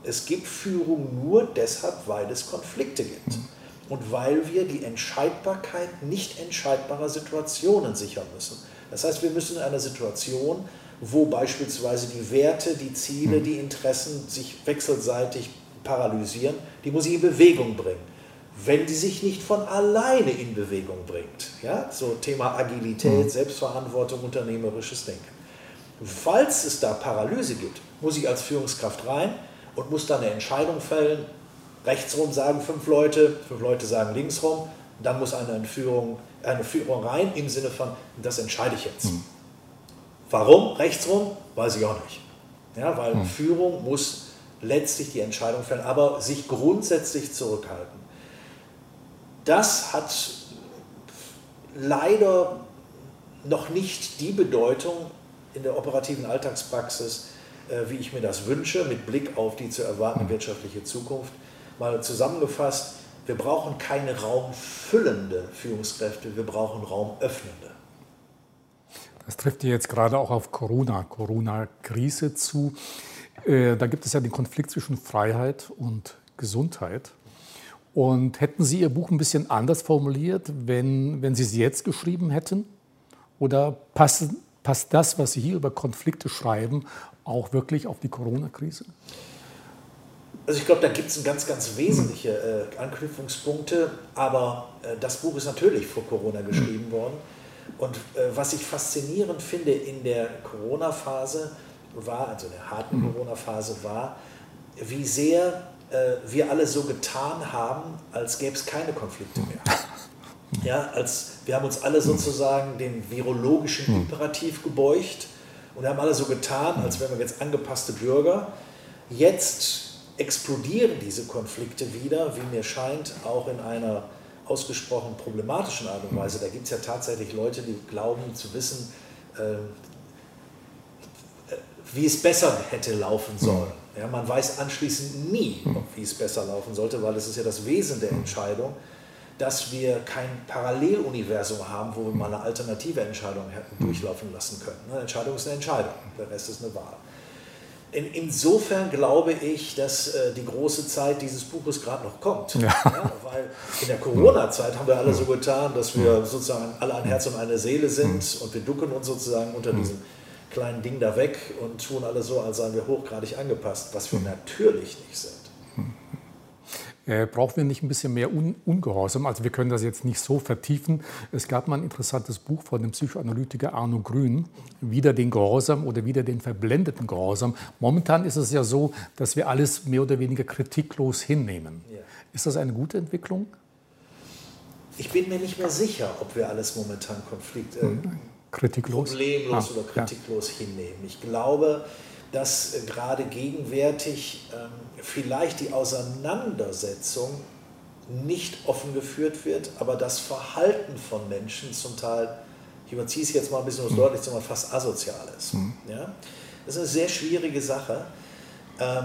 es gibt Führung nur deshalb, weil es Konflikte gibt. Mhm. Und weil wir die Entscheidbarkeit nicht entscheidbarer Situationen sichern müssen. Das heißt, wir müssen in einer Situation, wo beispielsweise die Werte, die Ziele, die Interessen sich wechselseitig paralysieren, die muss ich in Bewegung bringen wenn die sich nicht von alleine in Bewegung bringt. Ja? So Thema Agilität, mhm. Selbstverantwortung, unternehmerisches Denken. Falls es da Paralyse gibt, muss ich als Führungskraft rein und muss dann eine Entscheidung fällen. Rechtsrum sagen fünf Leute, fünf Leute sagen linksrum. Dann muss eine Führung, eine Führung rein im Sinne von, das entscheide ich jetzt. Mhm. Warum rechtsrum? Weiß ich auch nicht. Ja, weil mhm. Führung muss letztlich die Entscheidung fällen, aber sich grundsätzlich zurückhalten das hat leider noch nicht die Bedeutung in der operativen Alltagspraxis, äh, wie ich mir das wünsche, mit Blick auf die zu erwartende wirtschaftliche Zukunft. Mal zusammengefasst, wir brauchen keine raumfüllende Führungskräfte, wir brauchen raumöffnende. Das trifft jetzt gerade auch auf Corona, Corona-Krise zu. Äh, da gibt es ja den Konflikt zwischen Freiheit und Gesundheit. Und hätten Sie Ihr Buch ein bisschen anders formuliert, wenn, wenn Sie es jetzt geschrieben hätten? Oder passt, passt das, was Sie hier über Konflikte schreiben, auch wirklich auf die Corona-Krise? Also ich glaube, da gibt es ganz, ganz wesentliche äh, Anknüpfungspunkte, aber äh, das Buch ist natürlich vor Corona geschrieben worden. Und äh, was ich faszinierend finde in der Corona-Phase war, also in der harten. Corona-Phase war, wie sehr äh, wir alle so getan haben, als gäbe es keine Konflikte mehr. Ja, als, wir haben uns alle sozusagen dem virologischen. Imperativ gebeugt und haben alle so getan, als wären wir jetzt angepasste Bürger. Jetzt explodieren diese Konflikte wieder, wie mir scheint, auch in einer ausgesprochen problematischen Art und Weise. Da gibt es ja tatsächlich Leute, die glauben zu wissen, äh, wie es besser hätte laufen sollen. Ja, man weiß anschließend nie, wie es besser laufen sollte, weil es ist ja das Wesen der Entscheidung, dass wir kein Paralleluniversum haben, wo wir mal eine alternative Entscheidung hätten durchlaufen lassen können. Eine Entscheidung ist eine Entscheidung, der Rest ist eine Wahl. In, insofern glaube ich, dass äh, die große Zeit dieses Buches gerade noch kommt. Ja. Ja, weil in der Corona-Zeit haben wir alle so getan, dass wir sozusagen alle ein Herz und eine Seele sind und wir ducken uns sozusagen unter diesem kleinen Ding da weg und tun alle so, als seien wir hochgradig angepasst, was wir natürlich nicht sind. Äh, brauchen wir nicht ein bisschen mehr Un Ungehorsam? Also wir können das jetzt nicht so vertiefen. Es gab mal ein interessantes Buch von dem Psychoanalytiker Arno Grün, wieder den Gehorsam oder wieder den verblendeten Gehorsam. Momentan ist es ja so, dass wir alles mehr oder weniger kritiklos hinnehmen. Ja. Ist das eine gute Entwicklung? Ich bin mir nicht mehr sicher, ob wir alles momentan Konflikt, äh, hm kritiklos. problemlos ah, oder kritiklos ja. hinnehmen. Ich glaube, dass gerade gegenwärtig ähm, vielleicht die Auseinandersetzung nicht offen geführt wird, aber das Verhalten von Menschen zum Teil, ich überziehe es jetzt mal ein bisschen was mhm. deutlich zu machen, fast asozial ist. Mhm. Ja? Das ist eine sehr schwierige Sache. Ähm,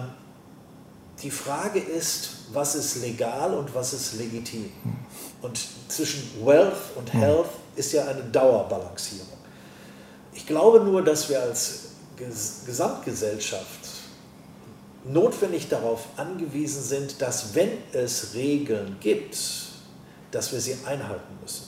die Frage ist, was ist legal und was ist legitim? Mhm. Und zwischen Wealth und Health ist ja eine Dauerbalancierung. Ich glaube nur, dass wir als Gesamtgesellschaft notwendig darauf angewiesen sind, dass wenn es Regeln gibt, dass wir sie einhalten müssen.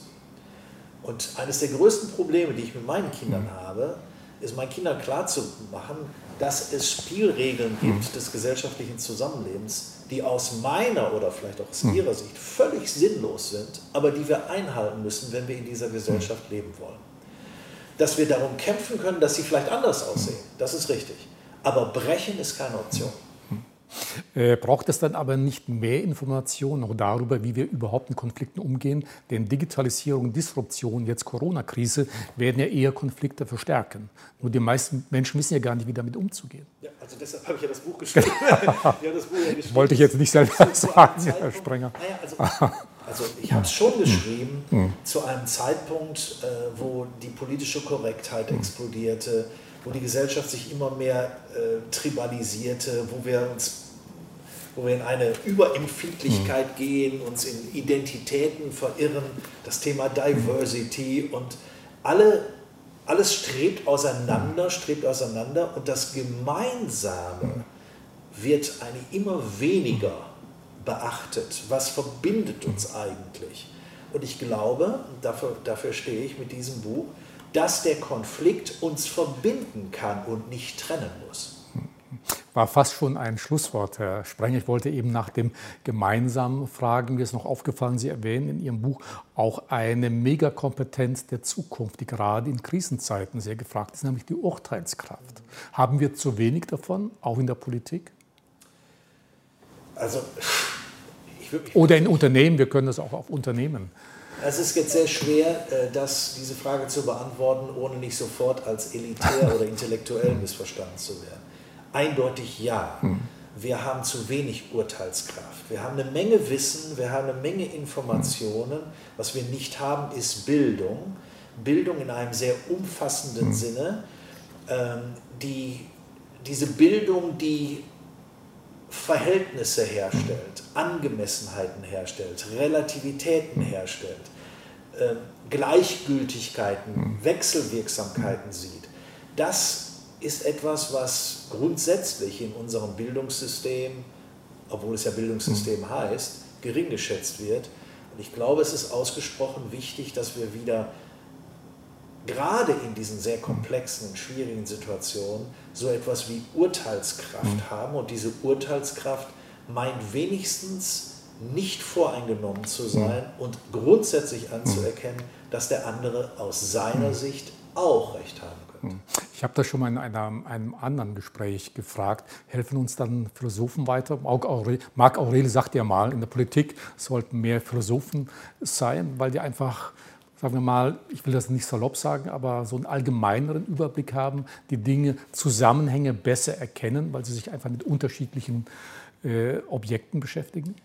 Und eines der größten Probleme, die ich mit meinen Kindern mhm. habe, ist meinen Kindern klarzumachen, dass es Spielregeln gibt mhm. des gesellschaftlichen Zusammenlebens, die aus meiner oder vielleicht auch aus mhm. ihrer Sicht völlig sinnlos sind, aber die wir einhalten müssen, wenn wir in dieser Gesellschaft leben wollen. Dass wir darum kämpfen können, dass sie vielleicht anders aussehen, das ist richtig. Aber brechen ist keine Option. Äh, braucht es dann aber nicht mehr Informationen auch darüber, wie wir überhaupt mit Konflikten umgehen? Denn Digitalisierung, Disruption, jetzt Corona-Krise werden ja eher Konflikte verstärken. Nur die meisten Menschen wissen ja gar nicht, wie damit umzugehen. Ja, also deshalb habe ich ja das Buch geschrieben. <laughs> ja, das Buch ja geschrieben. Wollte ich jetzt nicht selber <laughs> sagen, Herr Sprenger. Naja, also, also, ich habe es schon geschrieben hm. zu einem Zeitpunkt, äh, wo die politische Korrektheit hm. explodierte, wo die Gesellschaft sich immer mehr äh, tribalisierte, wo wir uns wo wir in eine Überempfindlichkeit mhm. gehen, uns in Identitäten verirren, das Thema Diversity und alle, alles strebt auseinander, strebt auseinander und das Gemeinsame wird eine immer weniger beachtet. Was verbindet uns eigentlich? Und ich glaube, dafür, dafür stehe ich mit diesem Buch, dass der Konflikt uns verbinden kann und nicht trennen muss. War fast schon ein Schlusswort, Herr Sprenger. Ich wollte eben nach dem Gemeinsamen fragen. Mir ist noch aufgefallen, Sie erwähnen in Ihrem Buch auch eine Megakompetenz der Zukunft, die gerade in Krisenzeiten sehr gefragt ist, nämlich die Urteilskraft. Haben wir zu wenig davon, auch in der Politik? Also, Oder in Unternehmen, wir können das auch auf Unternehmen. Es ist jetzt sehr schwer, äh, das, diese Frage zu beantworten, ohne nicht sofort als elitär oder intellektuell missverstanden zu werden. Eindeutig ja. Hm. Wir haben zu wenig Urteilskraft. Wir haben eine Menge Wissen, wir haben eine Menge Informationen. Was wir nicht haben, ist Bildung. Bildung in einem sehr umfassenden hm. Sinne. Ähm, die, diese Bildung, die Verhältnisse herstellt, Angemessenheiten herstellt, Relativitäten herstellt, äh, Gleichgültigkeiten, Wechselwirksamkeiten sieht. Das ist etwas, was grundsätzlich in unserem Bildungssystem, obwohl es ja Bildungssystem mhm. heißt, gering geschätzt wird. Und ich glaube, es ist ausgesprochen wichtig, dass wir wieder gerade in diesen sehr komplexen und schwierigen Situationen so etwas wie Urteilskraft mhm. haben. Und diese Urteilskraft meint wenigstens nicht voreingenommen zu hm. sein mhm. und grundsätzlich anzuerkennen, dass der andere aus seiner hm. Sicht auch recht haben Hm. Ich habe das schon mal in einer, einem anderen Gespräch gefragt. Helfen uns dann Philosophen weiter? Marc Aurel sagt ja mal, in der Politik sollten mehr Philosophen sein, weil die einfach sagen wir mal, ich will das nicht salopp sagen, aber so einen allgemeineren Überblick haben, die Dinge, Zusammenhänge besser erkennen, weil sie sich einfach mit unterschiedlichen äh, Objekten beschäftigen?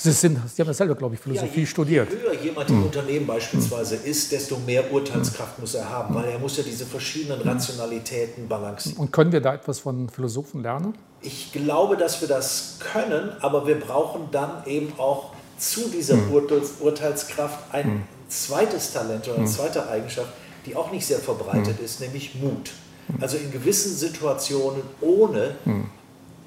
Sie, sind, Sie haben ja selber, glaube ich, Philosophie ja, je, studiert. Je höher jemand im hm. Unternehmen beispielsweise ist, desto mehr Urteilskraft muss er haben, weil er muss ja diese verschiedenen Rationalitäten balancieren. Und können wir da etwas von Philosophen lernen? Ich glaube, dass wir das können, aber wir brauchen dann eben auch zu dieser hm. Urteils Urteilskraft ein hm. zweites Talent oder eine hm. zweite Eigenschaft, die auch nicht sehr verbreitet hm. ist, nämlich Mut. Hm. Also in gewissen Situationen ohne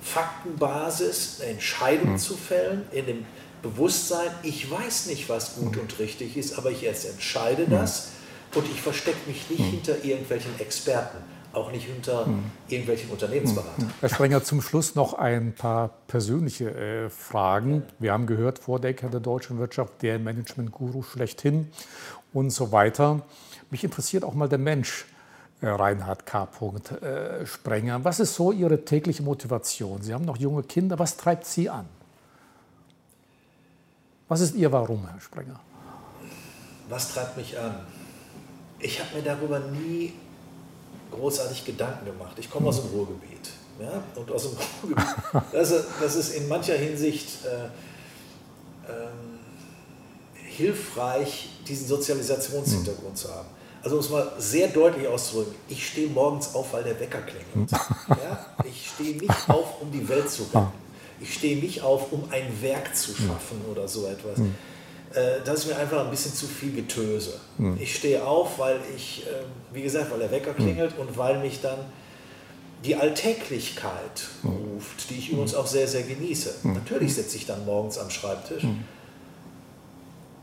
Faktenbasis eine Entscheidung zu fällen, in dem Bewusstsein, ich weiß nicht, was gut und richtig ist, aber ich erst entscheide das und ich verstecke mich nicht hinter irgendwelchen Experten, auch nicht hinter irgendwelchen Unternehmensberatern. Herr Sprenger, zum Schluss noch ein paar persönliche äh, Fragen. Wir haben gehört, Vordecker der deutschen Wirtschaft, der Management-Guru schlechthin und so weiter. Mich interessiert auch mal der Mensch. Äh, Reinhard K. Äh, Sprenger. Was ist so Ihre tägliche Motivation? Sie haben noch junge Kinder. Was treibt Sie an? Was ist Ihr Warum, Herr Sprenger? Was treibt mich an? Ich habe mir darüber nie großartig Gedanken gemacht. Ich komme aus dem Ruhrgebiet. Ja? Und aus dem <laughs> Ruhrgebiet, das, ist, das ist in mancher Hinsicht äh, äh, hilfreich, diesen Sozialisationshintergrund zu haben. Also um es mal sehr deutlich auszudrücken, ich stehe morgens auf, weil der Wecker klingelt. <laughs> Ja? Ich stehe nicht auf, um die Welt zu retten. Ich stehe nicht auf, um ein Werk zu schaffen oder so etwas. Hm. Äh, das ist mir einfach ein bisschen zu viel Getöse. Hm. Ich stehe auf, weil ich, ähm, wie gesagt, weil der Wecker hm. klingelt und weil mich dann die Alltäglichkeit ruft, die ich übrigens auch sehr, sehr genieße. Natürlich sitze ich dann morgens am Schreibtisch.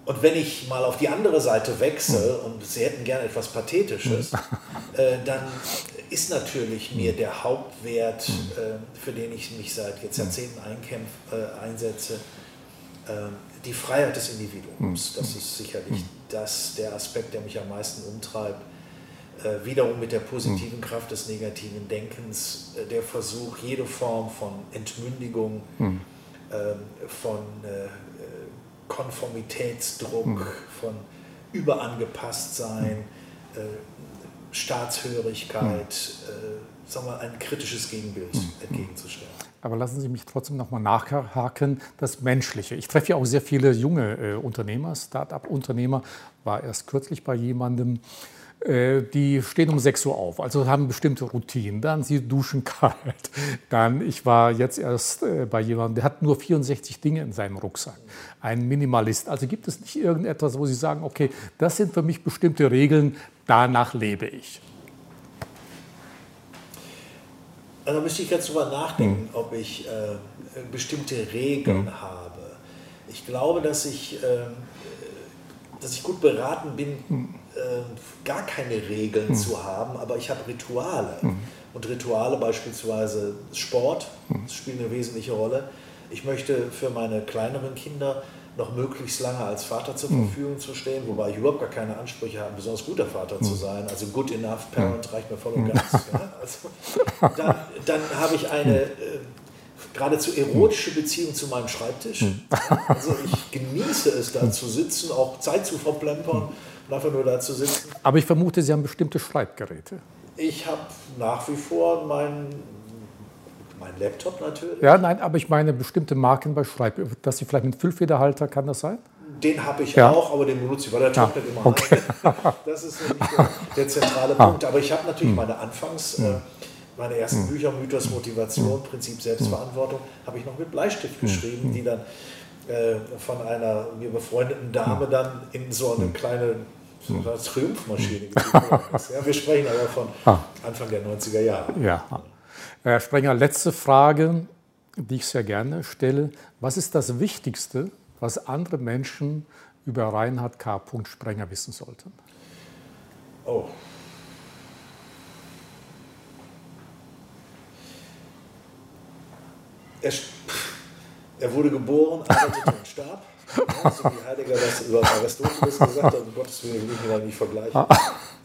Und wenn ich mal auf die andere Seite wechsle und Sie hätten gerne etwas Pathetisches, <laughs> äh, dann ist natürlich mir der Hauptwert, äh, für den ich mich seit jetzt Jahrzehnten einkämpf, äh, einsetze, äh, die Freiheit des Individuums. Das ist sicherlich das, der Aspekt, der mich am meisten umtreibt. Äh, wiederum mit der positiven Kraft des negativen Denkens, äh, der Versuch, jede Form von Entmündigung, ähm, von äh, Konformitätsdruck, von Überangepasstsein, Staatshörigkeit, äh, sagen wir, ein kritisches Gegenbild mhm. entgegenzustellen. Aber lassen Sie mich trotzdem noch mal nachhaken, das Menschliche. Ich treffe ja auch sehr viele junge äh, Unternehmer, Start-up-Unternehmer, war erst kürzlich bei jemandem, äh, die stehen um 6 Uhr auf, also haben bestimmte Routinen. Dann sie duschen <laughs> kalt. Dann, ich war jetzt erst äh, bei jemandem, der hat nur 64 Dinge in seinem Rucksack. Ein Minimalist. Also gibt es nicht irgendetwas, wo Sie sagen, okay, das sind für mich bestimmte Regeln, danach lebe ich. Also da müsste ich jetzt drüber nachdenken, hm. ob ich äh, bestimmte Regeln hm. habe. Ich glaube, dass ich, äh, dass ich gut beraten bin, hm. äh, gar keine Regeln hm. zu haben, aber ich habe Rituale. Hm. Und Rituale beispielsweise Sport, hm. das spielt eine wesentliche Rolle. Ich möchte für meine kleineren Kinder noch möglichst lange als Vater zur hm. Verfügung mhm. zu stehen, wobei ich überhaupt gar keine Ansprüche habe, besonders guter Vater mhm. zu hm. sein. Also good enough parent mhm. reicht mir voll und ganz. Ja? Also, dann, dann habe ich eine äh, geradezu erotische Beziehung zu meinem Schreibtisch. Also ich genieße es, da zu sitzen, auch Zeit zu verplempern und einfach nur da zu sitzen. Aber ich vermute, Sie haben bestimmte Schreibgeräte. Ich habe nach wie vor meinen mein Laptop natürlich. Ja, nein, aber ich meine bestimmte Marken bei Schreib, dass Sie vielleicht einen Füllfederhalter, kann das sein? Den habe ich ja. auch, aber den benutze ich, weil der trocknet ja. immer okay. <laughs> Das ist der, der zentrale ah. Punkt. Aber ich habe natürlich hm. meine Anfangs, hm. Meine ersten hm. Bücher, Mythos, Motivation, Prinzip Selbstverantwortung, habe ich noch mit Bleistift geschrieben, die dann äh, von einer mir befreundeten Dame dann in so eine kleine Triumphmaschine <laughs> ist. Ja, wir sprechen aber von ah. Anfang der 90er Jahre. Ja. Herr Sprenger, letzte Frage, die ich sehr gerne stelle. Was ist das Wichtigste, was andere Menschen über Reinhard K. Sprenger wissen sollten? Oh. Er, er wurde geboren, arbeitete und starb. Ja, so wie Heidegger das über Aristoteles gesagt hat, um Gottes Willen will ich mir da nicht vergleichen.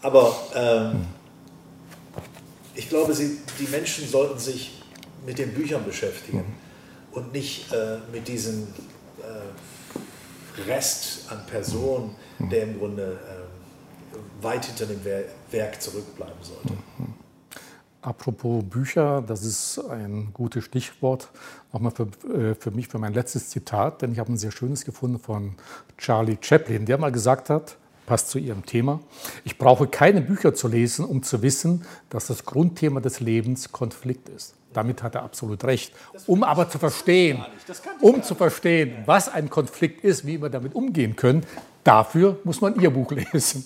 Aber ähm, ich glaube, sie, die Menschen sollten sich mit den Büchern beschäftigen und nicht äh, mit diesem äh, Rest an Personen, der im Grunde äh, weit hinter dem Werk zurückbleiben sollte. Apropos Bücher, das ist ein gutes Stichwort, nochmal für, äh, für mich, für mein letztes Zitat, denn ich habe ein sehr schönes gefunden von Charlie Chaplin, der mal gesagt hat, passt zu Ihrem Thema. Ich brauche keine Bücher zu lesen, um zu wissen, dass das Grundthema des Lebens Konflikt ist. Damit hat er absolut recht. Um aber zu verstehen, um zu verstehen, was ein Konflikt ist, wie wir damit umgehen können, dafür muss man Ihr Buch <laughs> lesen,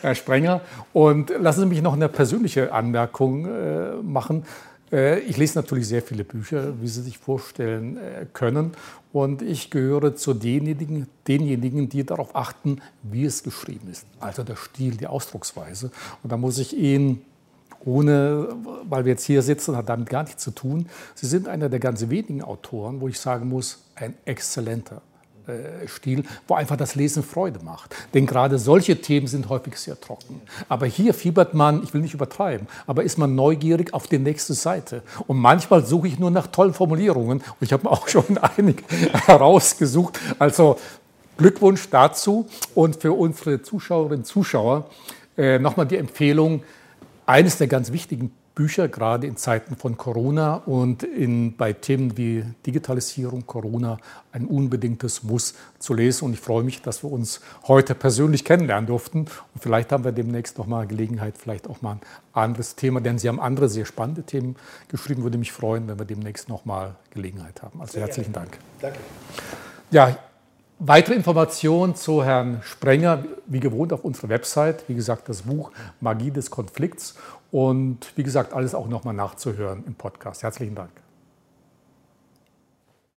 Herr Sprenger. Und lassen Sie mich noch eine persönliche Anmerkung äh, machen. Äh, ich lese natürlich sehr viele Bücher, wie Sie sich vorstellen äh, können. Und ich gehöre zu denjenigen, denjenigen, die darauf achten, wie es geschrieben ist. Also der Stil, die Ausdrucksweise. Und da muss ich Ihnen, ohne, weil wir jetzt hier sitzen, hat damit gar nichts zu tun. Sie sind einer der ganz wenigen Autoren, wo ich sagen muss, ein exzellenter Stil, wo einfach das Lesen Freude macht. Denn gerade solche Themen sind häufig sehr trocken. Aber hier fiebert man, ich will nicht übertreiben, aber ist man neugierig auf die nächste Seite. Und manchmal suche ich nur nach tollen Formulierungen. Und ich habe auch <laughs> schon einige herausgesucht. Also Glückwunsch dazu. Und für unsere Zuschauerinnen und Zuschauer äh, nochmal die Empfehlung, eines der ganz wichtigen Bücher, gerade in Zeiten von Corona und in, bei Themen wie Digitalisierung, Corona, ein unbedingtes Muss zu lesen. Und ich freue mich, dass wir uns heute persönlich kennenlernen durften. Und vielleicht haben wir demnächst noch mal Gelegenheit, vielleicht auch mal ein anderes Thema, denn Sie haben andere sehr spannende Themen geschrieben. Würde mich freuen, wenn wir demnächst noch mal Gelegenheit haben. Also sehr herzlichen gerne. Dank. Danke. Ja, Weitere Informationen zu Herrn Sprenger, wie gewohnt, auf unserer Website. Wie gesagt, das Buch Magie des Konflikts. Und wie gesagt, alles auch nochmal nachzuhören im Podcast. Herzlichen Dank.